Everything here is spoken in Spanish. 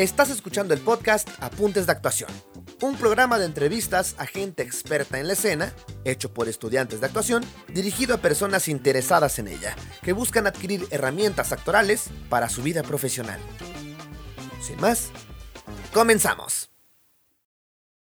Estás escuchando el podcast Apuntes de Actuación, un programa de entrevistas a gente experta en la escena, hecho por estudiantes de actuación, dirigido a personas interesadas en ella, que buscan adquirir herramientas actorales para su vida profesional. Sin más, comenzamos.